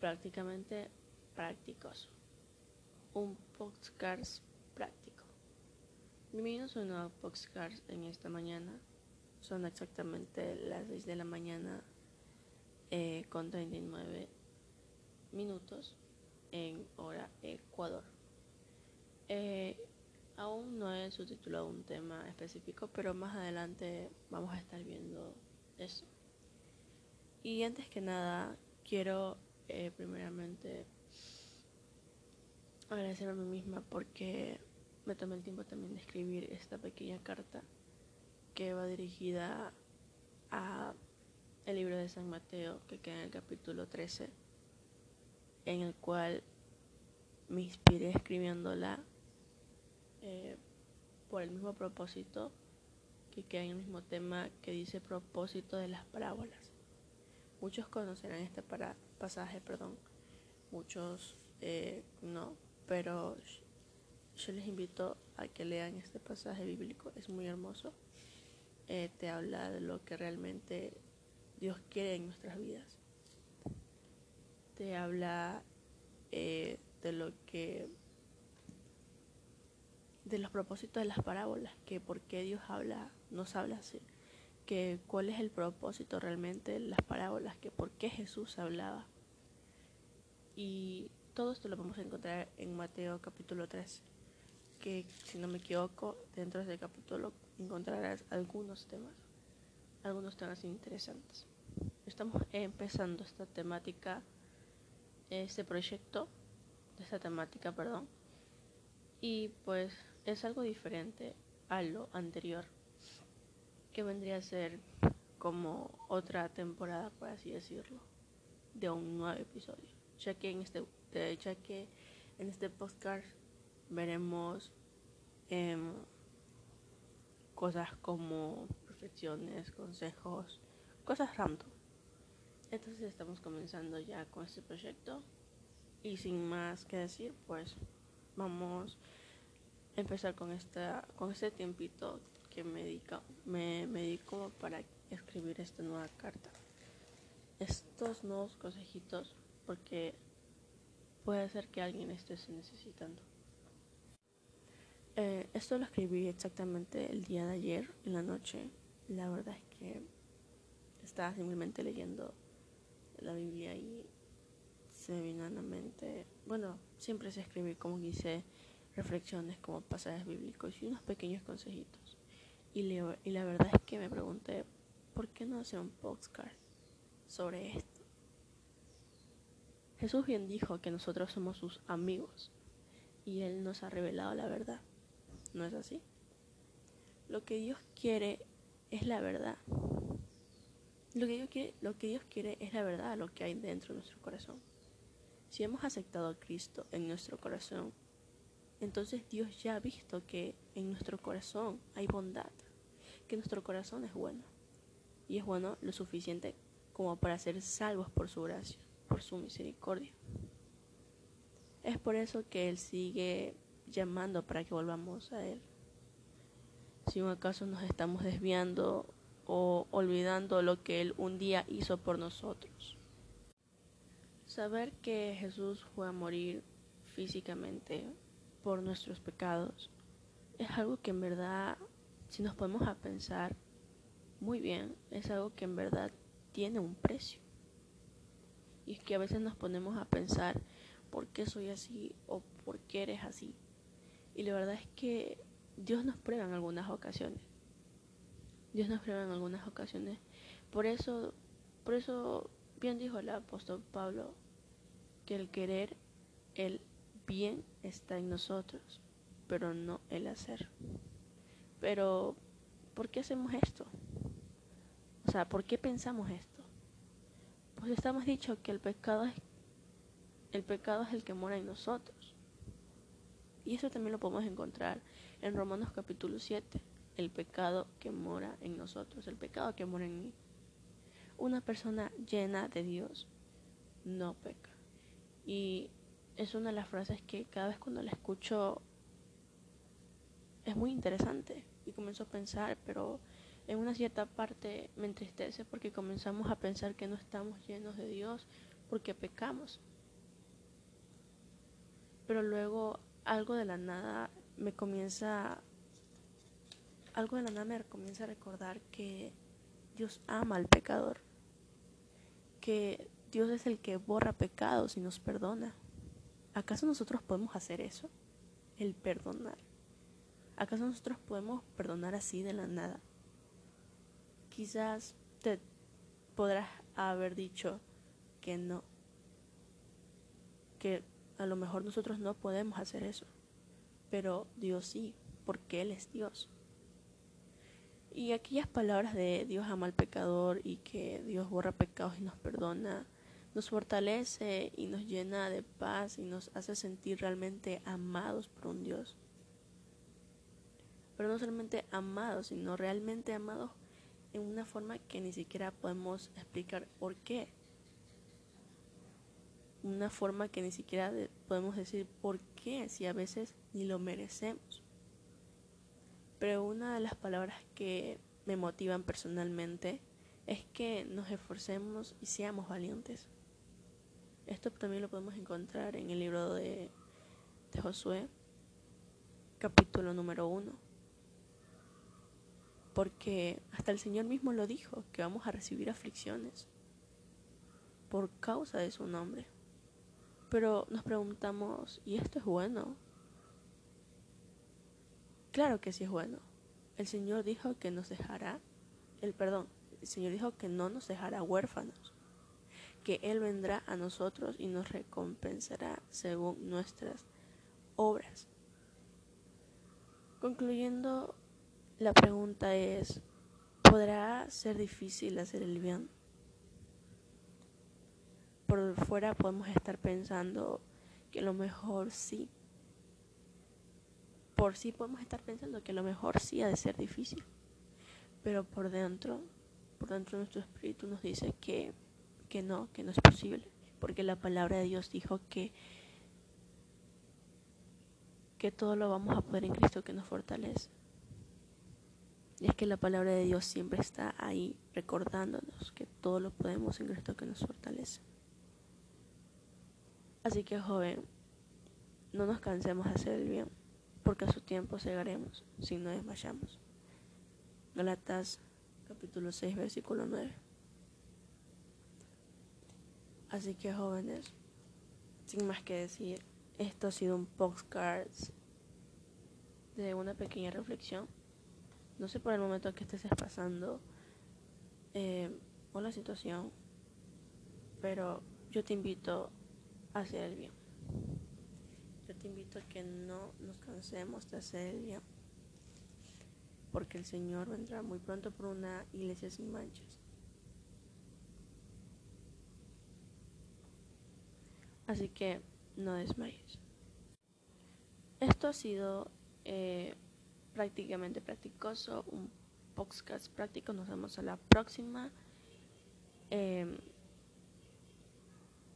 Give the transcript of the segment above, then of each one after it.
prácticamente prácticos. Un podcast práctico. Bienvenidos a un nuevo podcast en esta mañana. Son exactamente las 6 de la mañana eh, con 39 minutos en hora Ecuador. Eh, aún no he subtitulado un tema específico, pero más adelante vamos a estar viendo eso. Y antes que nada, quiero eh, primeramente agradecerme a mí misma porque me tomé el tiempo también de escribir esta pequeña carta que va dirigida a el libro de San Mateo que queda en el capítulo 13 en el cual me inspiré escribiéndola eh, por el mismo propósito que queda en el mismo tema que dice propósito de las parábolas. Muchos conocerán este pasaje, perdón, muchos eh, no, pero yo les invito a que lean este pasaje bíblico, es muy hermoso. Eh, te habla de lo que realmente Dios quiere en nuestras vidas. Te habla eh, de lo que de los propósitos de las parábolas, que por qué Dios habla, nos habla así, que cuál es el propósito realmente de las parábolas, que por qué Jesús hablaba. Y todo esto lo vamos a encontrar en Mateo capítulo 13, que si no me equivoco, dentro de ese capítulo encontrarás algunos temas, algunos temas interesantes. Estamos empezando esta temática, este proyecto, esta temática, perdón, y pues es algo diferente a lo anterior, que vendría a ser como otra temporada, por así decirlo, de un nuevo episodio, ya que en este, ya que en este podcast veremos em, cosas como reflexiones, consejos, cosas random. Entonces estamos comenzando ya con este proyecto y sin más que decir, pues vamos a empezar con esta con este tiempito que me dedico, me, dedico para escribir esta nueva carta. Estos nuevos consejitos porque puede ser que alguien esté necesitando. Eh, esto lo escribí exactamente el día de ayer en la noche. La verdad es que estaba simplemente leyendo la Biblia y se me vino a la mente, bueno, siempre se escribe como quise reflexiones como pasajes bíblicos y unos pequeños consejitos. Y la verdad es que me pregunté, ¿por qué no hacer un podcast sobre esto? Jesús bien dijo que nosotros somos sus amigos y Él nos ha revelado la verdad. ¿No es así? Lo que Dios quiere es la verdad. Lo que, Dios quiere, lo que Dios quiere es la verdad, lo que hay dentro de nuestro corazón. Si hemos aceptado a Cristo en nuestro corazón, entonces Dios ya ha visto que en nuestro corazón hay bondad, que nuestro corazón es bueno. Y es bueno lo suficiente como para ser salvos por su gracia, por su misericordia. Es por eso que Él sigue llamando para que volvamos a Él. Si acaso nos estamos desviando o olvidando lo que Él un día hizo por nosotros. Saber que Jesús fue a morir físicamente por nuestros pecados es algo que en verdad, si nos ponemos a pensar muy bien, es algo que en verdad tiene un precio. Y es que a veces nos ponemos a pensar por qué soy así o por qué eres así. Y la verdad es que Dios nos prueba en algunas ocasiones. Dios nos prueba en algunas ocasiones. Por eso, por eso bien dijo el apóstol Pablo que el querer, el bien está en nosotros, pero no el hacer. Pero, ¿por qué hacemos esto? O sea, ¿por qué pensamos esto? Pues estamos dicho que el pecado es el pecado es el que mora en nosotros. Y eso también lo podemos encontrar en Romanos capítulo 7, el pecado que mora en nosotros, el pecado que mora en mí. Una persona llena de Dios no peca. Y es una de las frases que cada vez cuando la escucho es muy interesante. Y comienzo a pensar, pero en una cierta parte me entristece porque comenzamos a pensar que no estamos llenos de Dios porque pecamos. Pero luego algo de la nada me comienza algo de la nada me comienza a recordar que Dios ama al pecador, que Dios es el que borra pecados y nos perdona. ¿Acaso nosotros podemos hacer eso? El perdonar. ¿Acaso nosotros podemos perdonar así de la nada? Quizás te podrás haber dicho que no, que a lo mejor nosotros no podemos hacer eso, pero Dios sí, porque Él es Dios. Y aquellas palabras de Dios ama al pecador y que Dios borra pecados y nos perdona, nos fortalece y nos llena de paz y nos hace sentir realmente amados por un Dios. Pero no solamente amados, sino realmente amados en una forma que ni siquiera podemos explicar por qué. Una forma que ni siquiera podemos decir por qué, si a veces ni lo merecemos. Pero una de las palabras que me motivan personalmente es que nos esforcemos y seamos valientes. Esto también lo podemos encontrar en el libro de, de Josué, capítulo número uno. Porque hasta el Señor mismo lo dijo, que vamos a recibir aflicciones por causa de su nombre. Pero nos preguntamos, ¿y esto es bueno? Claro que sí es bueno. El Señor dijo que nos dejará, el perdón, el Señor dijo que no nos dejará huérfanos, que Él vendrá a nosotros y nos recompensará según nuestras obras. Concluyendo, la pregunta es, ¿podrá ser difícil hacer el bien? Por fuera podemos estar pensando que lo mejor sí, por sí podemos estar pensando que lo mejor sí ha de ser difícil, pero por dentro, por dentro de nuestro espíritu nos dice que, que no, que no es posible, porque la palabra de Dios dijo que, que todo lo vamos a poder en Cristo que nos fortalece. Y es que la palabra de Dios siempre está ahí recordándonos que todo lo podemos en Cristo que nos fortalece. Así que joven, no nos cansemos de hacer el bien porque a su tiempo cegaremos si no desmayamos. Galatas capítulo 6 versículo 9. Así que jóvenes, sin más que decir, esto ha sido un postcard de una pequeña reflexión. No sé por el momento que estés pasando eh, o la situación, pero yo te invito a hacer el bien te invito a que no nos cansemos de hacer el bien, porque el Señor vendrá muy pronto por una iglesia sin manchas. Así que no desmayes. Esto ha sido eh, prácticamente practicoso, un podcast práctico. Nos vemos a la próxima. Em,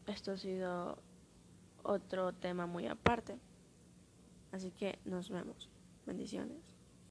esto ha sido otro tema muy aparte. Así que nos vemos. Bendiciones.